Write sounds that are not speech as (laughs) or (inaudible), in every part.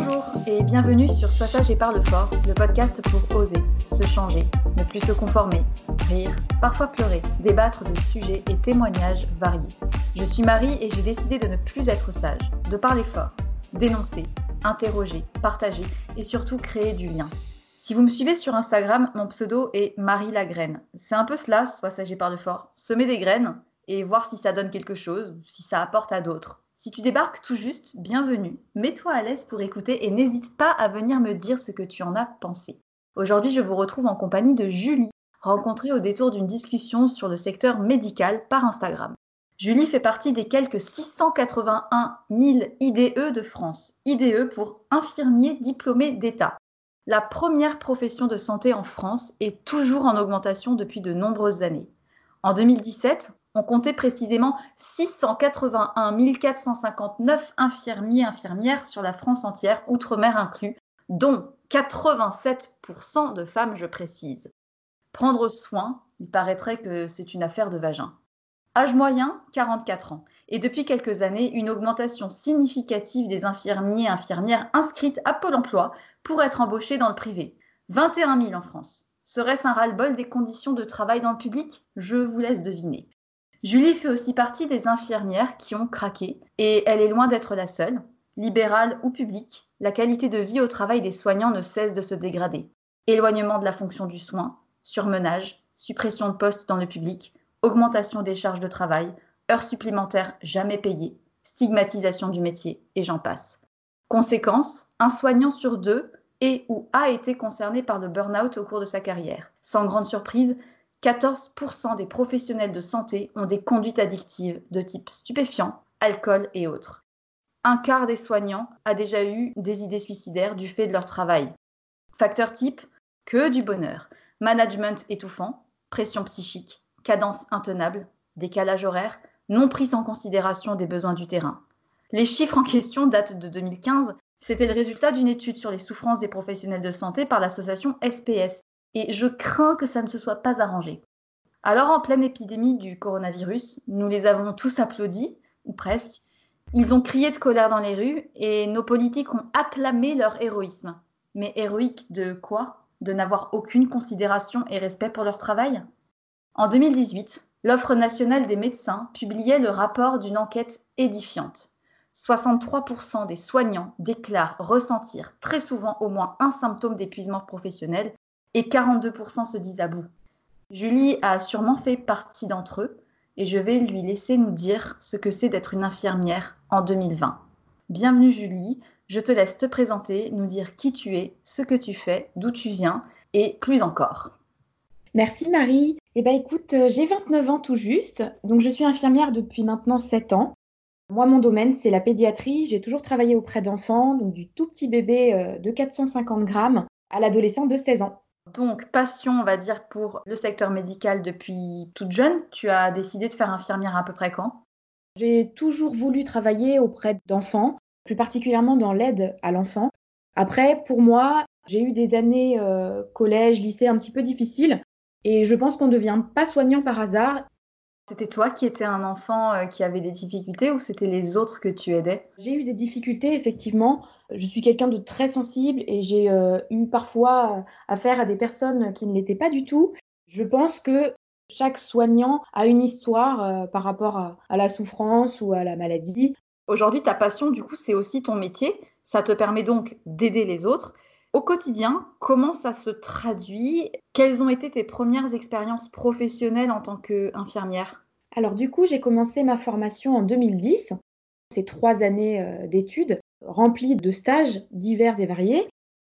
Bonjour et bienvenue sur Sois sage et parle fort, le podcast pour oser, se changer, ne plus se conformer, rire, parfois pleurer, débattre de sujets et témoignages variés. Je suis Marie et j'ai décidé de ne plus être sage, de parler fort, dénoncer, interroger, partager et surtout créer du lien. Si vous me suivez sur Instagram, mon pseudo est Marie la graine. C'est un peu cela, Sois sage et parle fort, semer des graines et voir si ça donne quelque chose, si ça apporte à d'autres. Si tu débarques tout juste, bienvenue. Mets-toi à l'aise pour écouter et n'hésite pas à venir me dire ce que tu en as pensé. Aujourd'hui, je vous retrouve en compagnie de Julie, rencontrée au détour d'une discussion sur le secteur médical par Instagram. Julie fait partie des quelques 681 000 IDE de France. IDE pour infirmier diplômé d'État. La première profession de santé en France est toujours en augmentation depuis de nombreuses années. En 2017, on comptait précisément 681 459 infirmiers et infirmières sur la France entière, outre-mer inclus, dont 87% de femmes, je précise. Prendre soin, il paraîtrait que c'est une affaire de vagin. Âge moyen, 44 ans. Et depuis quelques années, une augmentation significative des infirmiers et infirmières inscrites à Pôle emploi pour être embauchés dans le privé. 21 000 en France. Serait-ce un ras-le-bol des conditions de travail dans le public? Je vous laisse deviner. Julie fait aussi partie des infirmières qui ont craqué, et elle est loin d'être la seule. Libérale ou publique, la qualité de vie au travail des soignants ne cesse de se dégrader. Éloignement de la fonction du soin, surmenage, suppression de postes dans le public, augmentation des charges de travail, heures supplémentaires jamais payées, stigmatisation du métier, et j'en passe. Conséquence, un soignant sur deux est ou a été concerné par le burn-out au cours de sa carrière. Sans grande surprise, 14% des professionnels de santé ont des conduites addictives de type stupéfiant, alcool et autres. Un quart des soignants a déjà eu des idées suicidaires du fait de leur travail. Facteur type, que du bonheur. Management étouffant, pression psychique, cadence intenable, décalage horaire, non prise en considération des besoins du terrain. Les chiffres en question datent de 2015. C'était le résultat d'une étude sur les souffrances des professionnels de santé par l'association SPS. Et je crains que ça ne se soit pas arrangé. Alors, en pleine épidémie du coronavirus, nous les avons tous applaudis, ou presque. Ils ont crié de colère dans les rues et nos politiques ont acclamé leur héroïsme. Mais héroïque de quoi? De n'avoir aucune considération et respect pour leur travail? En 2018, l'Offre nationale des médecins publiait le rapport d'une enquête édifiante. 63% des soignants déclarent ressentir très souvent au moins un symptôme d'épuisement professionnel et 42% se disent à bout. Julie a sûrement fait partie d'entre eux et je vais lui laisser nous dire ce que c'est d'être une infirmière en 2020. Bienvenue Julie, je te laisse te présenter, nous dire qui tu es, ce que tu fais, d'où tu viens et plus encore. Merci Marie. Eh bien écoute, euh, j'ai 29 ans tout juste, donc je suis infirmière depuis maintenant 7 ans. Moi, mon domaine, c'est la pédiatrie. J'ai toujours travaillé auprès d'enfants, donc du tout petit bébé euh, de 450 grammes à l'adolescent de 16 ans. Donc, passion, on va dire, pour le secteur médical depuis toute jeune. Tu as décidé de faire infirmière à peu près quand? J'ai toujours voulu travailler auprès d'enfants, plus particulièrement dans l'aide à l'enfant. Après, pour moi, j'ai eu des années euh, collège, lycée un petit peu difficiles. Et je pense qu'on ne devient pas soignant par hasard. C'était toi qui étais un enfant euh, qui avait des difficultés ou c'était les autres que tu aidais? J'ai eu des difficultés, effectivement. Je suis quelqu'un de très sensible et j'ai euh, eu parfois affaire à des personnes qui ne l'étaient pas du tout. Je pense que chaque soignant a une histoire euh, par rapport à la souffrance ou à la maladie. Aujourd'hui, ta passion, du coup, c'est aussi ton métier. Ça te permet donc d'aider les autres. Au quotidien, comment ça se traduit? Quelles ont été tes premières expériences professionnelles en tant qu'infirmière? Alors du coup, j'ai commencé ma formation en 2010. C'est trois années euh, d'études remplies de stages divers et variés.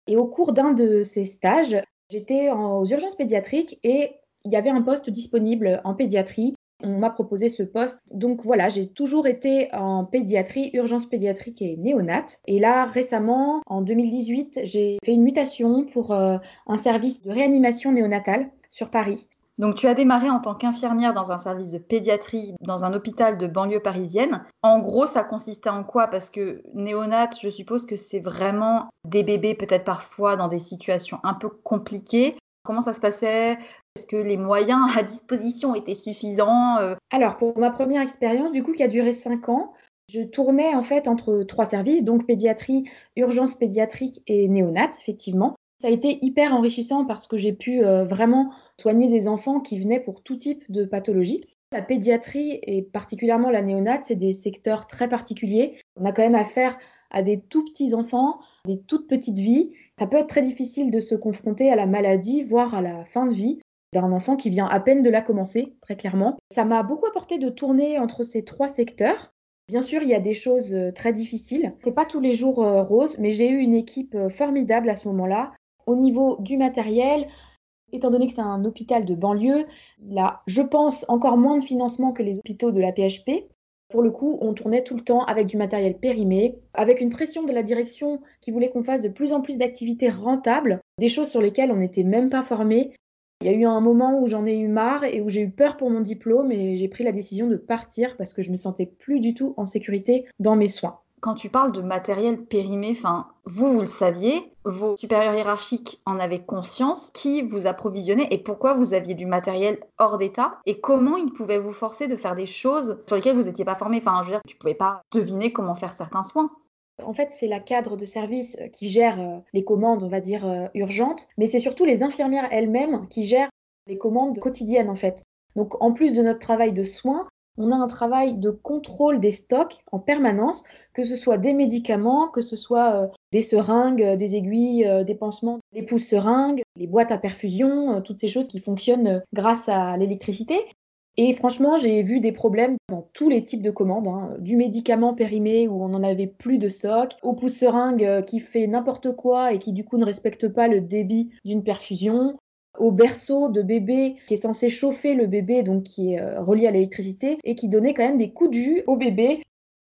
Et au cours d'un de ces stages, j'étais aux urgences pédiatriques et il y avait un poste disponible en pédiatrie on m'a proposé ce poste. Donc voilà, j'ai toujours été en pédiatrie, urgence pédiatrique et néonate. Et là, récemment, en 2018, j'ai fait une mutation pour euh, un service de réanimation néonatale sur Paris. Donc tu as démarré en tant qu'infirmière dans un service de pédiatrie dans un hôpital de banlieue parisienne. En gros, ça consistait en quoi? Parce que néonate, je suppose que c'est vraiment des bébés peut-être parfois dans des situations un peu compliquées. Comment ça se passait? Est-ce que les moyens à disposition étaient suffisants euh? Alors, pour ma première expérience, du coup, qui a duré cinq ans, je tournais en fait entre trois services, donc pédiatrie, urgence pédiatrique et néonat, effectivement. Ça a été hyper enrichissant parce que j'ai pu euh, vraiment soigner des enfants qui venaient pour tout type de pathologie. La pédiatrie et particulièrement la néonate, c'est des secteurs très particuliers. On a quand même affaire à des tout petits enfants, des toutes petites vies ça peut être très difficile de se confronter à la maladie, voire à la fin de vie d'un enfant qui vient à peine de la commencer, très clairement. Ça m'a beaucoup apporté de tourner entre ces trois secteurs. Bien sûr, il y a des choses euh, très difficiles. C'est pas tous les jours euh, rose, mais j'ai eu une équipe formidable à ce moment-là. Au niveau du matériel, étant donné que c'est un hôpital de banlieue, il a, je pense, encore moins de financement que les hôpitaux de la PHP. Pour le coup, on tournait tout le temps avec du matériel périmé, avec une pression de la direction qui voulait qu'on fasse de plus en plus d'activités rentables, des choses sur lesquelles on n'était même pas formé. Il y a eu un moment où j'en ai eu marre et où j'ai eu peur pour mon diplôme et j'ai pris la décision de partir parce que je me sentais plus du tout en sécurité dans mes soins quand tu parles de matériel périmé, enfin, vous, vous le saviez, vos supérieurs hiérarchiques en avaient conscience, qui vous approvisionnait et pourquoi vous aviez du matériel hors d'état et comment ils pouvaient vous forcer de faire des choses sur lesquelles vous n'étiez pas formé. Enfin, je veux dire, tu pouvais pas deviner comment faire certains soins. En fait, c'est la cadre de service qui gère euh, les commandes, on va dire, euh, urgentes, mais c'est surtout les infirmières elles-mêmes qui gèrent les commandes quotidiennes, en fait. Donc, en plus de notre travail de soins, on a un travail de contrôle des stocks en permanence, que ce soit des médicaments, que ce soit euh, des seringues, euh, des aiguilles, euh, des pansements, les pousses seringues, les boîtes à perfusion, toutes ces choses qui fonctionnent grâce à l'électricité. Et franchement, j'ai vu des problèmes dans tous les types de commandes, hein. du médicament périmé où on n'en avait plus de stock, au pouce-seringue euh, qui fait n'importe quoi et qui du coup ne respecte pas le débit d'une perfusion, au berceau de bébé qui est censé chauffer le bébé, donc qui est euh, relié à l'électricité, et qui donnait quand même des coups de jus au bébé.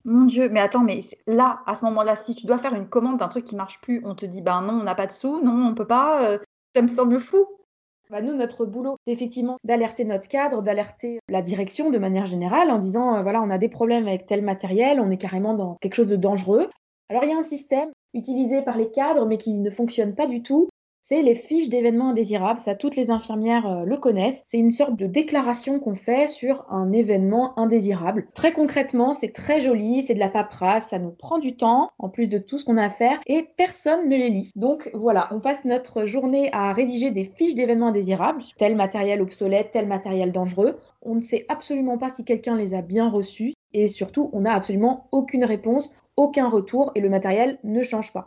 Mon Dieu, mais attends, mais là, à ce moment-là, si tu dois faire une commande d'un truc qui marche plus, on te dit, ben non, on n'a pas de sous, non, on peut pas, euh, ça me semble flou. Bah nous, notre boulot, c'est effectivement d'alerter notre cadre, d'alerter la direction de manière générale en disant, euh, voilà, on a des problèmes avec tel matériel, on est carrément dans quelque chose de dangereux. Alors il y a un système utilisé par les cadres mais qui ne fonctionne pas du tout, c'est les fiches d'événements indésirables. Ça, toutes les infirmières euh, le connaissent. C'est une sorte de déclaration qu'on fait sur un événement indésirable. Très concrètement, c'est très joli, c'est de la paperasse, ça nous prend du temps, en plus de tout ce qu'on a à faire, et personne ne les lit. Donc voilà, on passe notre journée à rédiger des fiches d'événements indésirables, tel matériel obsolète, tel matériel dangereux. On ne sait absolument pas si quelqu'un les a bien reçus, et surtout, on n'a absolument aucune réponse, aucun retour, et le matériel ne change pas.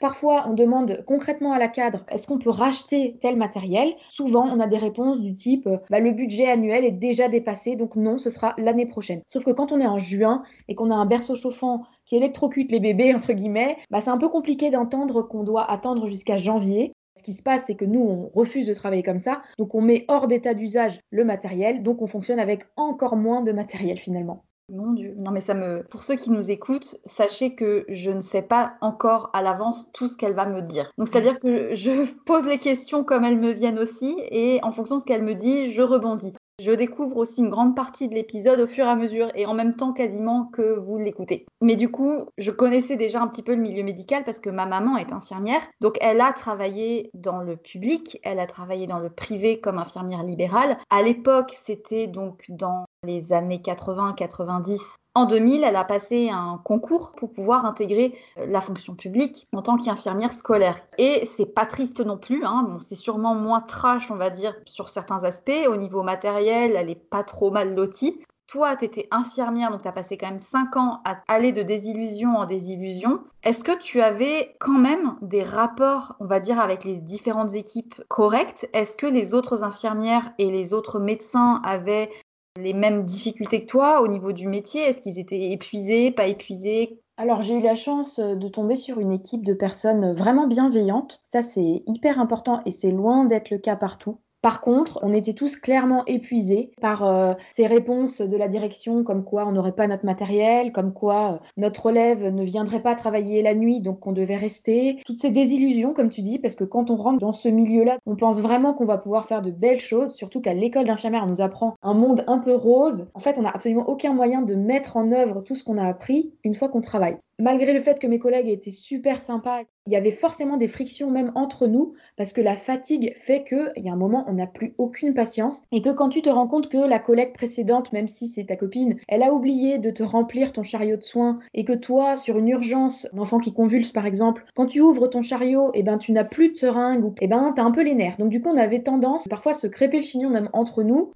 Parfois, on demande concrètement à la cadre est-ce qu'on peut racheter tel matériel? Souvent, on a des réponses du type bah, le budget annuel est déjà dépassé, donc non, ce sera l'année prochaine. Sauf que quand on est en juin et qu'on a un berceau chauffant qui électrocute les bébés, (laughs) entre guillemets, bah, c'est un peu compliqué d'entendre qu'on doit attendre jusqu'à janvier. Ce qui se passe, c'est que nous, on refuse de travailler comme ça, donc on met hors d'état d'usage le matériel, donc on fonctionne avec encore moins de matériel finalement. Mon Dieu. Non, mais ça me. Pour ceux qui nous écoutent, sachez que je ne sais pas encore à l'avance tout ce qu'elle va me dire. Donc, c'est-à-dire que je (laughs) pose les questions comme elles me viennent aussi, et en fonction de ce qu'elle me dit, je rebondis. Je découvre aussi une grande partie de l'épisode au fur et à mesure et en même temps quasiment que vous l'écoutez. Mais du coup, je connaissais déjà un petit peu le milieu médical parce que ma maman est infirmière. Donc elle a travaillé dans le public, elle a travaillé dans le privé comme infirmière libérale. À l'époque, c'était donc dans les années 80-90 en 2000, elle a passé un concours pour pouvoir intégrer euh, la fonction publique en tant qu'infirmière scolaire. Et c'est pas triste non plus, hein. c'est sûrement moins trash, on va dire, sur certains aspects. Au niveau matériel, elle est pas trop mal lotie. Toi, tu étais infirmière, donc tu as passé quand même 5 ans à aller de désillusion en désillusion. Est-ce que tu avais quand même des rapports, on va dire, avec les différentes équipes corrects Est-ce que les autres infirmières et les autres médecins avaient les mêmes difficultés que toi au niveau du métier? Est-ce qu'ils étaient épuisés, pas épuisés? Alors j'ai eu la chance euh, de tomber sur une équipe de personnes vraiment bienveillantes. Ça c'est hyper important et c'est loin d'être le cas partout. Par contre, on était tous clairement épuisés par euh, ces réponses de la direction comme quoi on n'aurait pas notre matériel, comme quoi euh, notre relève ne viendrait pas travailler la nuit, donc on devait rester. Toutes ces désillusions, comme tu dis, parce que quand on rentre dans ce milieu-là, on pense vraiment qu'on va pouvoir faire de belles choses, surtout qu'à l'école d'infirmière, on nous apprend un monde un peu rose. En fait, on n'a absolument aucun moyen de mettre en œuvre tout ce qu'on a appris une fois qu'on travaille malgré le fait que mes collègues étaient super sympas, il y avait forcément des frictions même entre nous parce que la fatigue fait qu'il y a un moment on n'a plus aucune patience et que quand tu te rends compte que la collègue précédente, même si c'est ta copine, elle a oublié de te remplir ton chariot de soins et que toi sur une urgence, un enfant qui convulse par exemple, quand tu ouvres ton chariot, et eh ben tu n'as plus de seringue ou et eh ben un peu les nerfs. Donc du coup on avait tendance parfois à se crêper le chignon même entre nous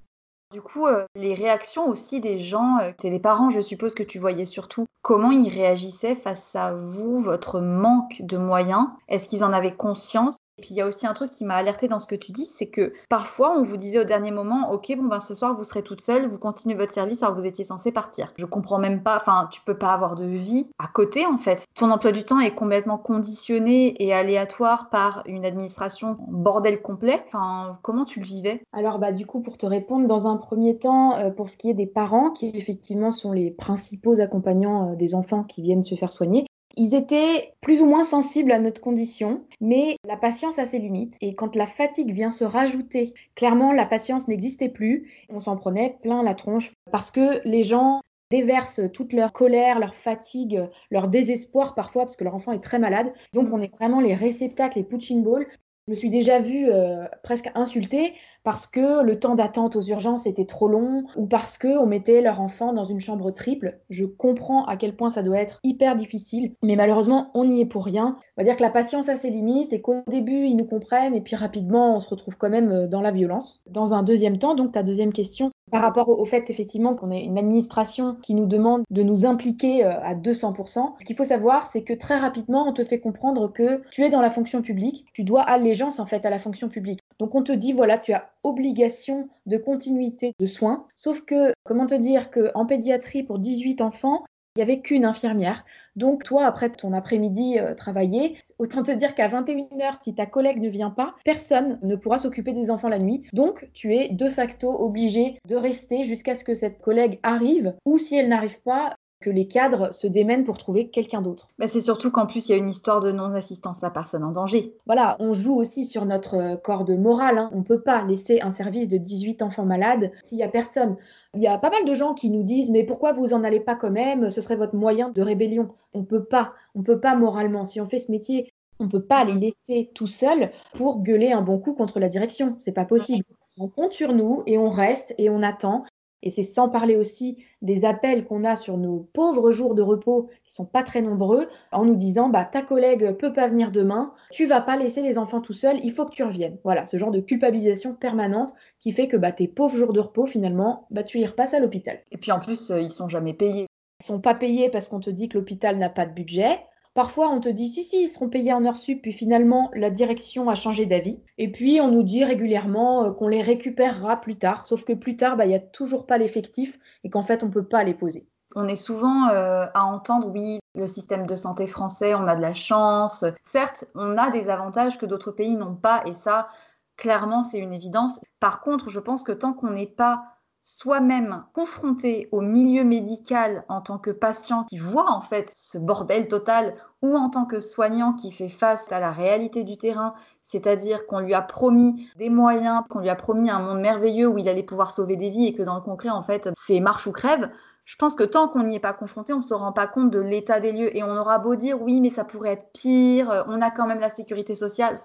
du coup, euh, les réactions aussi des gens, euh, les parents, je suppose que tu voyais surtout, comment ils réagissaient face à vous, votre manque de moyens? Est-ce qu'ils en avaient conscience? Et puis il y a aussi un truc qui m'a alerté dans ce que tu dis, c'est que parfois on vous disait au dernier moment, ok, bon ben ce soir vous serez toute seule, vous continuez votre service alors vous étiez censé partir. Je comprends même pas, enfin tu peux pas avoir de vie à côté en fait. Ton emploi du temps est complètement conditionné et aléatoire par une administration bordel complet. Enfin comment tu le vivais? Alors bah du coup pour te répondre, dans un premier temps, euh, pour ce qui est des parents qui effectivement sont les principaux accompagnants euh, des enfants qui viennent se faire soigner, ils étaient plus ou moins sensibles à notre condition, mais la patience a ses limites. Et quand la fatigue vient se rajouter, clairement, la patience n'existait plus. On s'en prenait plein la tronche parce que les gens déversent toute leur colère, leur fatigue, leur désespoir parfois parce que leur enfant est très malade. Donc on est vraiment les réceptacles, les punching balls. Je me suis déjà vue euh, presque insultée parce que le temps d'attente aux urgences était trop long ou parce que on mettait leur enfant dans une chambre triple. Je comprends à quel point ça doit être hyper difficile, mais malheureusement, on n'y est pour rien. On va dire que la patience a ses limites et qu'au début, ils nous comprennent et puis rapidement, on se retrouve quand même euh, dans la violence. Dans un deuxième temps, donc ta deuxième question, par rapport au fait effectivement qu'on est une administration qui nous demande de nous impliquer euh, à 200%, ce qu'il faut savoir, c'est que très rapidement, on te fait comprendre que tu es dans la fonction publique, tu dois allégeance en fait à la fonction publique. Donc on te dit, voilà, tu as obligation de continuité de soins. Sauf que, comment te dire qu'en pédiatrie, pour 18 enfants, il n'y avait qu'une infirmière. Donc, toi, après ton après-midi euh, travaillé, autant te dire qu'à 21h, si ta collègue ne vient pas, personne ne pourra s'occuper des enfants la nuit. Donc, tu es de facto obligé de rester jusqu'à ce que cette collègue arrive, ou si elle n'arrive pas, que les cadres se démènent pour trouver quelqu'un d'autre. Mais c'est surtout qu'en plus, il y a une histoire de non-assistance à personne en danger. Voilà, on joue aussi sur notre euh, corde morale. Hein. On ne peut pas laisser un service de 18 enfants malades s'il n'y a personne. Il y a pas mal de gens qui nous disent mais pourquoi vous en allez pas quand même? Ce serait votre moyen de rébellion. On peut pas, on peut pas moralement. Si on fait ce métier, on peut pas les laisser tout seuls pour gueuler un bon coup contre la direction. C'est pas possible. On compte sur nous et on reste et on attend et c'est sans parler aussi des appels qu'on a sur nos pauvres jours de repos, qui sont pas très nombreux, en nous disant bah, ta collègue peut pas venir demain, tu vas pas laisser les enfants tout seuls, il faut que tu reviennes. Voilà, ce genre de culpabilisation permanente qui fait que bah, tes pauvres jours de repos, finalement, bah, tu les repasses à l'hôpital. Et puis en plus, euh, ils sont jamais payés. Ils sont pas payés parce qu'on te dit que l'hôpital n'a pas de budget. Parfois, on te dit si, si, ils seront payés en heures sup, puis finalement, la direction a changé d'avis. Et puis, on nous dit régulièrement euh, qu'on les récupérera plus tard, sauf que plus tard, bah, il n'y a toujours pas l'effectif et qu'en fait, on ne peut pas les poser. On est souvent euh, à entendre, oui, le système de santé français, on a de la chance. Certes, on a des avantages que d'autres pays n'ont pas, et ça, clairement, c'est une évidence. Par contre, je pense que tant qu'on n'est pas soi-même confronté au milieu médical en tant que patient qui voit en fait ce bordel total ou en tant que soignant qui fait face à la réalité du terrain, c'est-à-dire qu'on lui a promis des moyens, qu'on lui a promis un monde merveilleux où il allait pouvoir sauver des vies et que dans le concret en fait c'est marche ou crève. Je pense que tant qu'on n'y est pas confronté, on ne se rend pas compte de l'état des lieux et on aura beau dire oui mais ça pourrait être pire, on a quand même la sécurité sociale.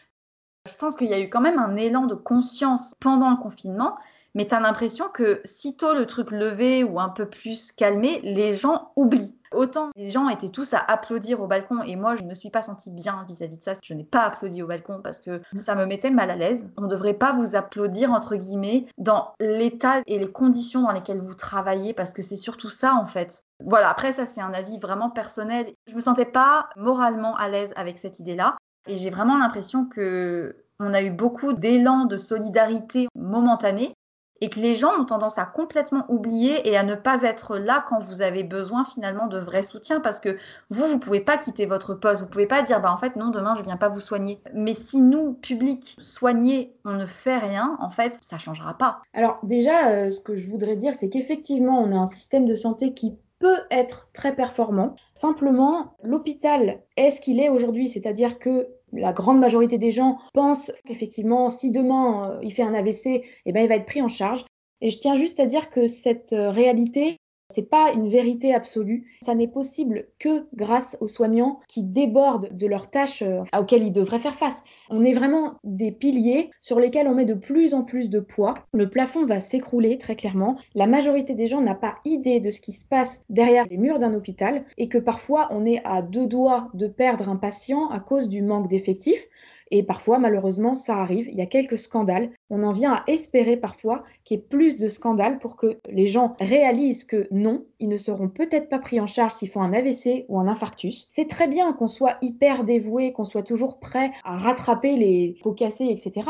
Je pense qu'il y a eu quand même un élan de conscience pendant le confinement mais tu as l'impression que sitôt le truc levé ou un peu plus calmé, les gens oublient. Autant les gens étaient tous à applaudir au balcon et moi je ne me suis pas sentie bien vis-à-vis de ça. Je n'ai pas applaudi au balcon parce que ça me mettait mal à l'aise. On ne devrait pas vous applaudir entre guillemets dans l'état et les conditions dans lesquelles vous travaillez parce que c'est surtout ça en fait. Voilà, après ça c'est un avis vraiment personnel. Je me sentais pas moralement à l'aise avec cette idée-là et j'ai vraiment l'impression que on a eu beaucoup d'élan de solidarité momentané et que les gens ont tendance à complètement oublier et à ne pas être là quand vous avez besoin finalement de vrai soutien parce que vous, vous pouvez pas quitter votre poste, vous pouvez pas dire bah en fait non demain je viens pas vous soigner. Mais si nous, public, soignés, on ne fait rien, en fait ça changera pas. Alors déjà, euh, ce que je voudrais dire, c'est qu'effectivement on a un système de santé qui peut être très performant. Simplement, l'hôpital est ce qu'il est aujourd'hui, c'est-à-dire que la grande majorité des gens pensent qu'effectivement, si demain euh, il fait un AVC, eh ben, il va être pris en charge. Et je tiens juste à dire que cette euh, réalité, c'est pas une vérité absolue. Ça n'est possible que grâce aux soignants qui débordent de leurs tâches euh, auxquelles ils devraient faire face. On est vraiment des piliers sur lesquels on met de plus en plus de poids. Le plafond va s'écrouler très clairement. La majorité des gens n'a pas idée de ce qui se passe derrière les murs d'un hôpital et que parfois on est à deux doigts de perdre un patient à cause du manque d'effectifs. Et parfois, malheureusement, ça arrive. Il y a quelques scandales. On en vient à espérer parfois qu'il y ait plus de scandales pour que les gens réalisent que non, ils ne seront peut-être pas pris en charge s'ils font un AVC ou un infarctus. C'est très bien qu'on soit hyper dévoué, qu'on soit toujours prêt à rattraper les pots cassés, etc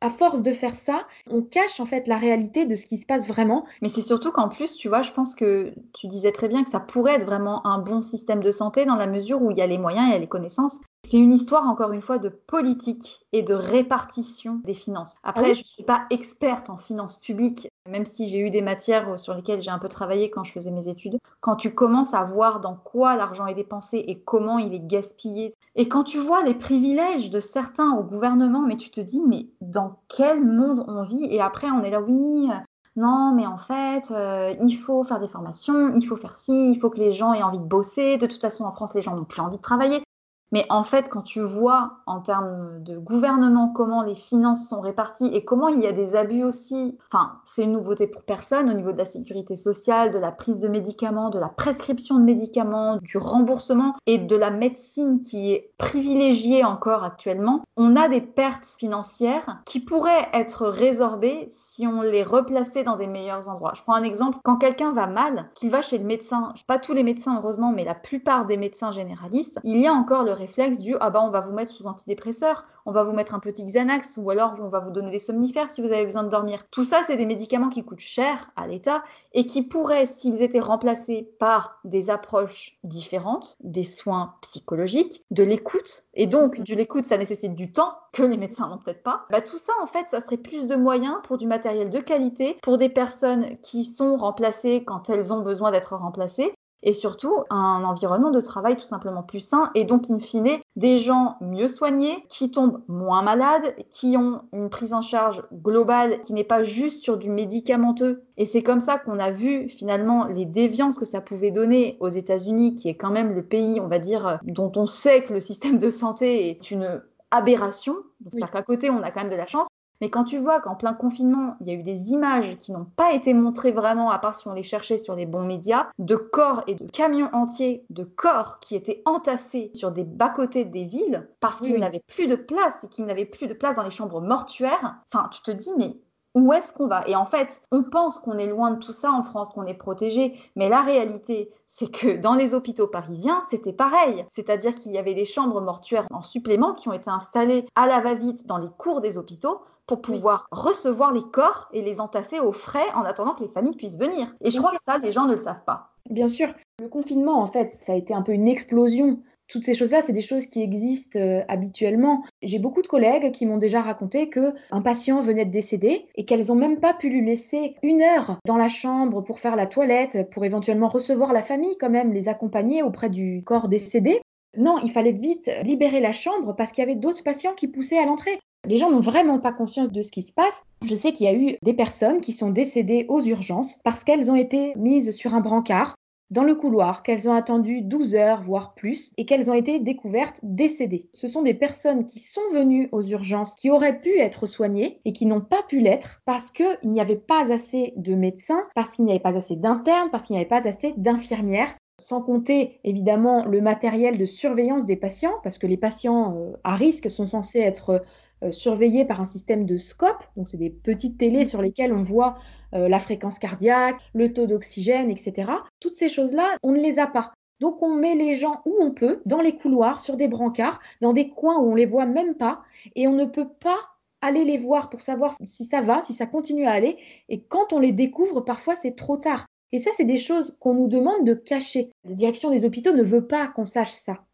à force de faire ça, on cache en fait la réalité de ce qui se passe vraiment. Mais c'est surtout qu'en plus, tu vois, je pense que tu disais très bien que ça pourrait être vraiment un bon système de santé dans la mesure où il y a les moyens, il y a les connaissances. C'est une histoire, encore une fois, de politique et de répartition des finances. Après, ah je ne suis pas experte en finances publiques, même si j'ai eu des matières sur lesquelles j'ai un peu travaillé quand je faisais mes études. Quand tu commences à voir dans quoi l'argent est dépensé et comment il est gaspillé, et quand tu vois les privilèges de certains au gouvernement, mais tu te dis, mais dans quel monde on vit? Et après, on est là, oui, non, mais en fait, euh, il faut faire des formations, il faut faire ci, il faut que les gens aient envie de bosser. De toute façon, en France, les gens n'ont plus envie de travailler. Mais en fait, quand tu vois en termes de gouvernement comment les finances sont réparties et comment il y a des abus aussi, enfin, c'est une nouveauté pour personne au niveau de la sécurité sociale, de la prise de médicaments, de la prescription de médicaments, du remboursement et de la médecine qui est privilégiée encore actuellement, on a des pertes financières qui pourraient être résorbées si on les replaçait dans des meilleurs endroits. Je prends un exemple, quand quelqu'un va mal, qu'il va chez le médecin, pas tous les médecins heureusement, mais la plupart des médecins généralistes, il y a encore le réflexe du ah bah on va vous mettre sous antidépresseur, on va vous mettre un petit Xanax ou alors on va vous donner des somnifères si vous avez besoin de dormir. Tout ça, c'est des médicaments qui coûtent cher à l'État et qui pourraient, s'ils étaient remplacés par des approches différentes, des soins psychologiques, de l'écoute, et donc de l'écoute, ça nécessite du temps que les médecins n'ont peut-être pas. Bah, tout ça, en fait, ça serait plus de moyens pour du matériel de qualité, pour des personnes qui sont remplacées quand elles ont besoin d'être remplacées, et surtout un environnement de travail tout simplement plus sain et donc in fine des gens mieux soignés, qui tombent moins malades, qui ont une prise en charge globale qui n'est pas juste sur du médicamenteux. Et c'est comme ça qu'on a vu finalement les déviances que ça pouvait donner aux États-Unis, qui est quand même le pays, on va dire, dont on sait que le système de santé est une aberration. C'est-à-dire qu'à côté, on a quand même de la chance. Mais quand tu vois qu'en plein confinement, il y a eu des images qui n'ont pas été montrées vraiment, à part si on les cherchait sur les bons médias, de corps et de camions entiers de corps qui étaient entassés sur des bas-côtés des villes parce qu'ils n'avaient plus de place et qu'ils n'avaient plus de place dans les chambres mortuaires. Enfin, tu te dis, mais où est-ce qu'on va? Et en fait, on pense qu'on est loin de tout ça en France, qu'on est protégé, mais la réalité, c'est que dans les hôpitaux parisiens, c'était pareil. C'est-à-dire qu'il y avait des chambres mortuaires en supplément qui ont été installées à la va-vite dans les cours des hôpitaux pour pouvoir recevoir les corps et les entasser au frais en attendant que les familles puissent venir. Et je crois que ça, les gens ne le savent pas. Bien sûr. Le confinement, en fait, ça a été un peu une explosion toutes ces choses-là, c'est des choses qui existent euh, habituellement. J'ai beaucoup de collègues qui m'ont déjà raconté que un patient venait de décéder et qu'elles n'ont même pas pu lui laisser une heure dans la chambre pour faire la toilette, pour éventuellement recevoir la famille quand même, les accompagner auprès du corps décédé. Non, il fallait vite libérer la chambre parce qu'il y avait d'autres patients qui poussaient à l'entrée. Les gens n'ont vraiment pas conscience de ce qui se passe. Je sais qu'il y a eu des personnes qui sont décédées aux urgences parce qu'elles ont été mises sur un brancard dans le couloir, qu'elles ont attendu 12 heures, voire plus, et qu'elles ont été découvertes décédées. Ce sont des personnes qui sont venues aux urgences, qui auraient pu être soignées et qui n'ont pas pu l'être parce qu'il n'y avait pas assez de médecins, parce qu'il n'y avait pas assez d'internes, parce qu'il n'y avait pas assez d'infirmières sans compter évidemment le matériel de surveillance des patients, parce que les patients euh, à risque sont censés être surveillés par un système de scope, donc c'est des petites télés sur lesquelles on voit euh, la fréquence cardiaque, le taux d'oxygène, etc. Toutes ces choses-là, on ne les a pas. Donc on met les gens où on peut, dans les couloirs, sur des brancards, dans des coins où on les voit même pas, et on ne peut pas aller les voir pour savoir si ça va, si ça continue à aller. Et quand on les découvre, parfois c'est trop tard. Et ça, c'est des choses qu'on nous demande de cacher. La direction des hôpitaux ne veut pas qu'on sache ça.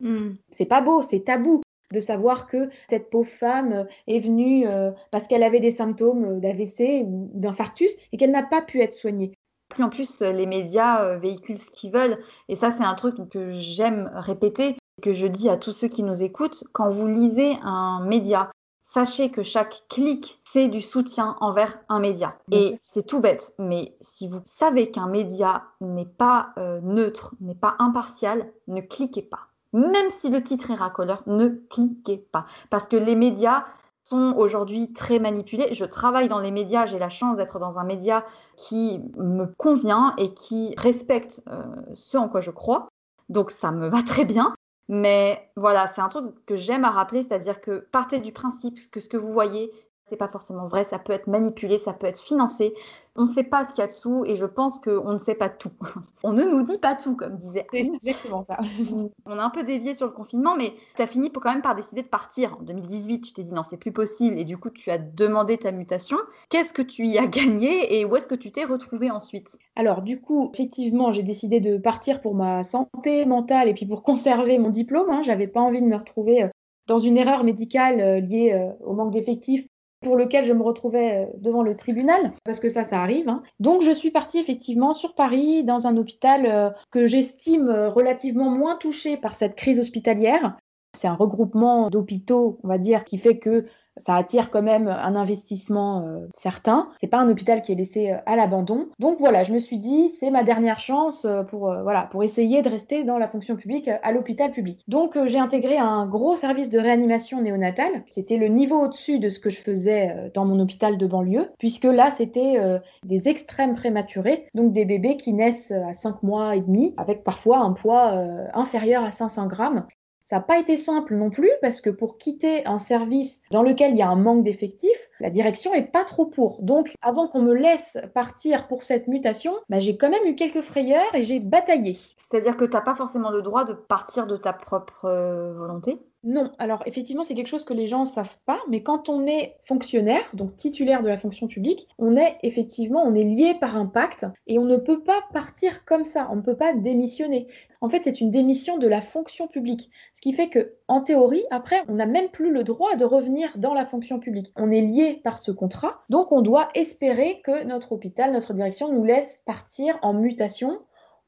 Hmm. C'est pas beau, c'est tabou de savoir que cette pauvre femme euh, est venue euh, parce qu'elle avait des symptômes euh, d'AVC ou d'infarctus et qu'elle n'a pas pu être soignée. Plus en plus, les médias véhiculent ce qu'ils veulent. Et ça, c'est un truc que j'aime répéter, que je dis à tous ceux qui nous écoutent. Quand vous lisez un média, sachez que chaque clic, c'est du soutien envers un média. Et c'est tout bête, mais si vous savez qu'un média n'est pas neutre, n'est pas impartial, ne cliquez pas même si le titre est racoleur, ne cliquez pas. Parce que les médias sont aujourd'hui très manipulés. Je travaille dans les médias, j'ai la chance d'être dans un média qui me convient et qui respecte euh, ce en quoi je crois. Donc ça me va très bien. Mais voilà, c'est un truc que j'aime à rappeler, c'est-à-dire que partez du principe que ce que vous voyez, c'est pas forcément vrai, ça peut être manipulé, ça peut être financé. On ne sait pas ce qu'il y a dessous et je pense qu'on ne sait pas tout. (laughs) on ne nous dit pas tout, comme disait exactement ça. (laughs) on a un peu dévié sur le confinement, mais tu as fini quand même par décider de partir. En 2018, tu t'es dit non, c'est plus possible et du coup, tu as demandé ta mutation. Qu'est-ce que tu y as gagné et où est-ce que tu t'es retrouvé ensuite? Alors, du coup, effectivement, j'ai décidé de partir pour ma santé mentale et puis pour conserver mon diplôme. Hein. J'avais pas envie de me retrouver euh, dans une erreur médicale euh, liée euh, au manque d'effectifs pour lequel je me retrouvais euh, devant le tribunal, parce que ça, ça arrive. Hein. Donc je suis partie effectivement sur Paris, dans un hôpital euh, que j'estime euh, relativement moins touché par cette crise hospitalière. C'est un regroupement d'hôpitaux, on va dire, qui fait que ça attire quand même un investissement euh, certain. C'est pas un hôpital qui est laissé euh, à l'abandon. Donc voilà, je me suis dit c'est ma dernière chance euh, pour voilà pour essayer de rester dans la fonction publique à l'hôpital public. Donc j'ai intégré un gros service de réanimation néonatale. C'était le niveau au-dessus de ce que je faisais dans mon hôpital de banlieue, puisque là c'était des extrêmes prématurés, donc des bébés qui naissent à 5 mois et demi avec parfois un poids inférieur à 500 grammes Ça n'a pas été simple non plus parce que pour quitter un service dans lequel il y a un manque d'effectifs, la direction est pas trop pour. Donc, avant qu'on me laisse partir pour cette mutation, bah, j'ai quand même eu quelques frayeurs et j'ai bataillé. C'est-à-dire que tu n'as pas forcément le droit de partir de ta propre euh, volonté? Non, alors effectivement, c'est quelque chose que les gens ne savent pas, mais quand on est fonctionnaire, donc titulaire de la fonction publique, on est effectivement, on est lié par un pacte et on ne peut pas partir comme ça, on ne peut pas démissionner. En fait, c'est une démission de la fonction publique, ce qui fait que, en théorie, après, on n'a même plus le droit de revenir dans la fonction publique. On est lié par ce contrat, donc on doit espérer que notre hôpital, notre direction nous laisse partir en mutation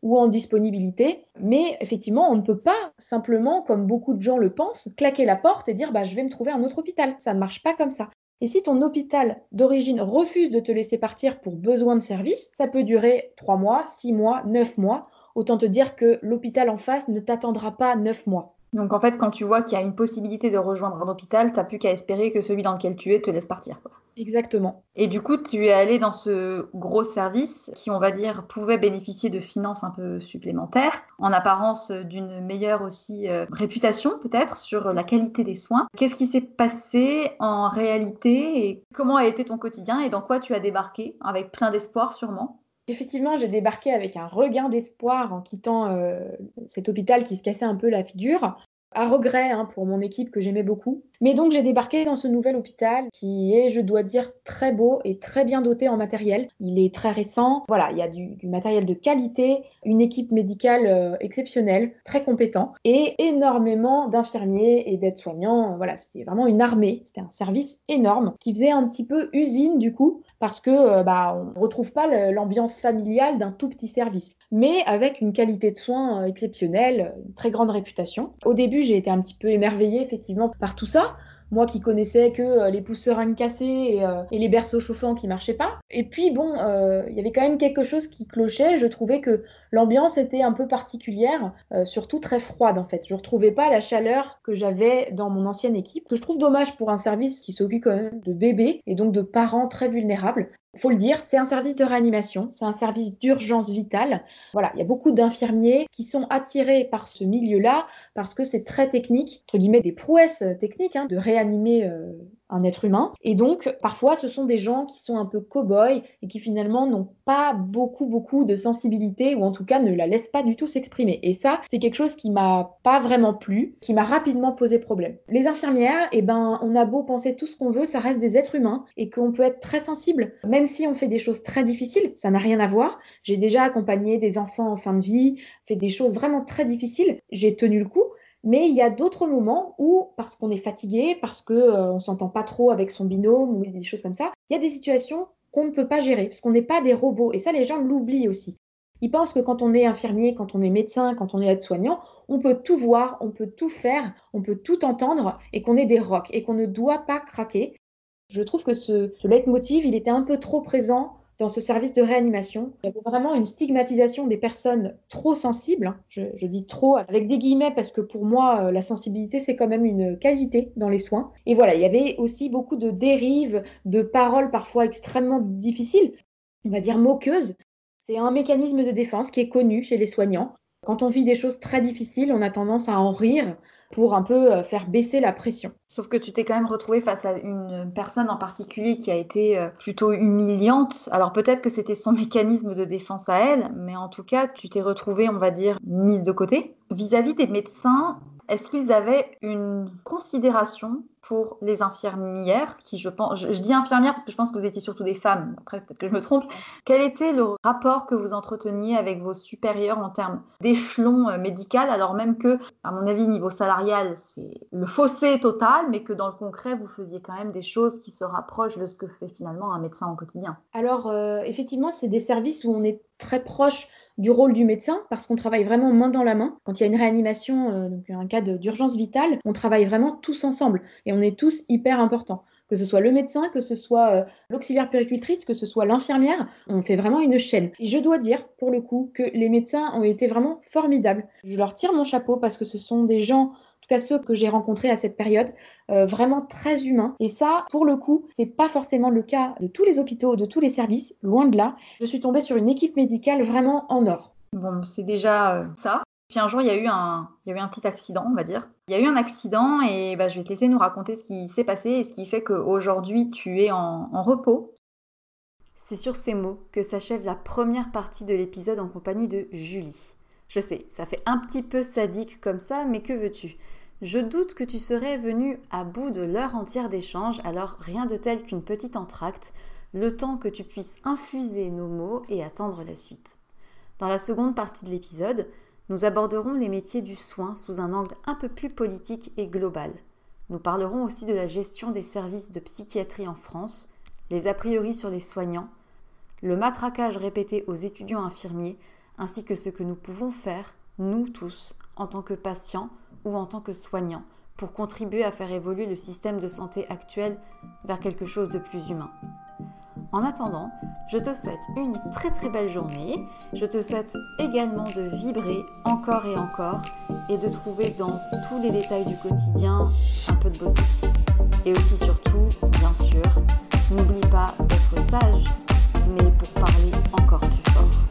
ou en disponibilité. Mais effectivement, on ne peut pas simplement, comme beaucoup de gens le pensent, claquer la porte et dire bah, je vais me trouver un autre hôpital. Ça ne marche pas comme ça. Et si ton hôpital d'origine refuse de te laisser partir pour besoin de service, ça peut durer 3 mois, 6 mois, 9 mois. Autant te dire que l'hôpital en face ne t'attendra pas 9 mois. Donc en fait, quand tu vois qu'il y a une possibilité de rejoindre un hôpital, tu n'as plus qu'à espérer que celui dans lequel tu es te laisse partir. Exactement. Et du coup, tu es allé dans ce gros service qui, on va dire, pouvait bénéficier de finances un peu supplémentaires, en apparence d'une meilleure aussi euh, réputation peut-être sur la qualité des soins. Qu'est-ce qui s'est passé en réalité et comment a été ton quotidien et dans quoi tu as débarqué avec plein d'espoir sûrement? Effectivement, j'ai débarqué avec un regain d'espoir en quittant euh, cet hôpital qui se cassait un peu la figure à regret hein, pour mon équipe que j'aimais beaucoup. Mais donc j'ai débarqué dans ce nouvel hôpital qui est, je dois dire, très beau et très bien doté en matériel. Il est très récent. Voilà, il y a du, matériel de qualité, une équipe médicale euh, exceptionnelle, très compétent et énormément d'infirmiers et d'aides-soignants. Voilà, c'était vraiment une armée. C'était un service énorme qui faisait un petit peu usine du coup parce que euh, bah, on ne retrouve pas l'ambiance familiale d'un tout petit service, mais avec une qualité de soins euh, exceptionnelle, une très grande réputation. Au début, j'ai été un petit peu émerveillée effectivement par tout ça, moi qui connaissais que euh, les pousseurs cassés euh, et, les berceaux chauffants qui marchaient pas. Et puis bon, euh, il y avait quand même quelque chose qui clochait. Je trouvais que l'ambiance était un peu particulière, surtout très froide en fait. Je retrouvais pas la chaleur que j'avais dans mon ancienne équipe, que je trouve dommage pour un service qui s'occupe quand même de bébés et donc de parents très vulnérables faut le dire, c'est un service de réanimation, c'est un service d'urgence vitale. Voilà, il y a beaucoup d'infirmiers qui sont attirés par ce milieu-là parce que c'est très technique, entre guillemets des prouesses techniques, hein, de réanimer euh, un être humain. Et donc, parfois, ce sont des gens qui sont un peu cow-boys et qui finalement n'ont pas beaucoup, beaucoup de sensibilité ou en tout cas ne la laissent pas du tout s'exprimer. Et ça, c'est quelque chose qui m'a pas vraiment plu, qui m'a rapidement posé problème. Les infirmières, eh ben, on a beau penser tout ce qu'on veut, ça reste des êtres humains et qu'on peut être très sensible, même si on fait des choses très difficiles, ça n'a rien à voir. J'ai déjà accompagné des enfants en fin de vie, fait des choses vraiment très difficiles, j'ai tenu le coup, mais il y a d'autres moments où, parce qu'on est fatigué, parce qu'on euh, ne s'entend pas trop avec son binôme ou des choses comme ça, il y a des situations qu'on ne peut pas gérer, parce qu'on n'est pas des robots. Et ça, les gens l'oublient aussi. Ils pensent que quand on est infirmier, quand on est médecin, quand on est aide-soignant, on peut tout voir, on peut tout faire, on peut tout entendre et qu'on est des rocs et qu'on ne doit pas craquer. Je trouve que ce, ce leitmotiv, il était un peu trop présent dans ce service de réanimation. Il y avait vraiment une stigmatisation des personnes trop sensibles. Hein. Je, dis trop avec des guillemets parce que pour moi, euh, la sensibilité, c'est quand même une qualité dans les soins. Et voilà, il y avait aussi beaucoup de dérives, de paroles parfois extrêmement difficiles, on va dire moqueuses. C'est un mécanisme de défense qui est connu chez les soignants. Quand on vit des choses très difficiles, on a tendance à en rire pour un peu euh, faire baisser la pression. Sauf que tu t'es quand même retrouvé face à une personne en particulier qui a été euh, plutôt humiliante. Alors peut-être que c'était son (laughs) mécanisme de défense à elle, mais en tout cas, tu t'es retrouvé, on va dire, mise de côté. Vis-à-vis des médecins, est-ce qu'ils avaient une considération pour les infirmières qui, je pense, je, dis infirmières parce que je pense que vous étiez surtout des femmes, après peut-être que je me trompe. Quel était le rapport que vous entreteniez avec vos supérieurs en termes d'échelon euh, médical, alors même que, à mon avis, niveau salarial, c'est le fossé total, mais que dans le concret, vous faisiez quand même des choses qui se rapprochent de ce que fait finalement un médecin au quotidien? Alors, euh, effectivement, c'est des services où on est très proche du rôle du médecin parce qu'on travaille vraiment main dans la main. Quand il y a une réanimation, euh, donc un cas d'urgence vitale, on travaille vraiment tous ensemble et on est tous hyper importants. Que ce soit le médecin, que ce soit euh, l'auxiliaire péricultrice, que ce soit l'infirmière, on fait vraiment une chaîne. Et je dois dire, pour le coup, que les médecins ont été vraiment formidables. Je leur tire mon chapeau parce que ce sont des gens tout cas ceux que j'ai rencontrés à cette période, euh, vraiment très humains. Et ça, pour le coup, c'est pas forcément le cas de tous les hôpitaux, de tous les services, loin de là. Je suis tombée sur une équipe médicale vraiment en or. Bon, c'est déjà euh, ça. Puis un jour, il y, a eu un, il y a eu un petit accident, on va dire. Il y a eu un accident et bah, je vais te laisser nous raconter ce qui s'est passé et ce qui fait qu'aujourd'hui, tu es en, en repos. C'est sur ces mots que s'achève la première partie de l'épisode en compagnie de Julie. Je sais, ça fait un petit peu sadique comme ça, mais que veux-tu? Je doute que tu serais venu à bout de l'heure entière d'échange, alors rien de tel qu'une petite entracte, le temps que tu puisses infuser nos mots et attendre la suite. Dans la seconde partie de l'épisode, nous aborderons les métiers du soin sous un angle un peu plus politique et global. Nous parlerons aussi de la gestion des services de psychiatrie en France, les a priori sur les soignants, le matraquage répété aux étudiants infirmiers, ainsi que ce que nous pouvons faire, nous tous, en tant que patients en tant que soignants, pour contribuer à faire évoluer le système de santé actuel vers quelque chose de plus humain. En attendant, je te souhaite une très très belle journée. Je te souhaite également de vibrer encore et encore et de trouver dans tous les détails du quotidien un peu de beauté. Et aussi surtout, bien sûr, n'oublie pas d'être sage, mais pour parler encore plus fort.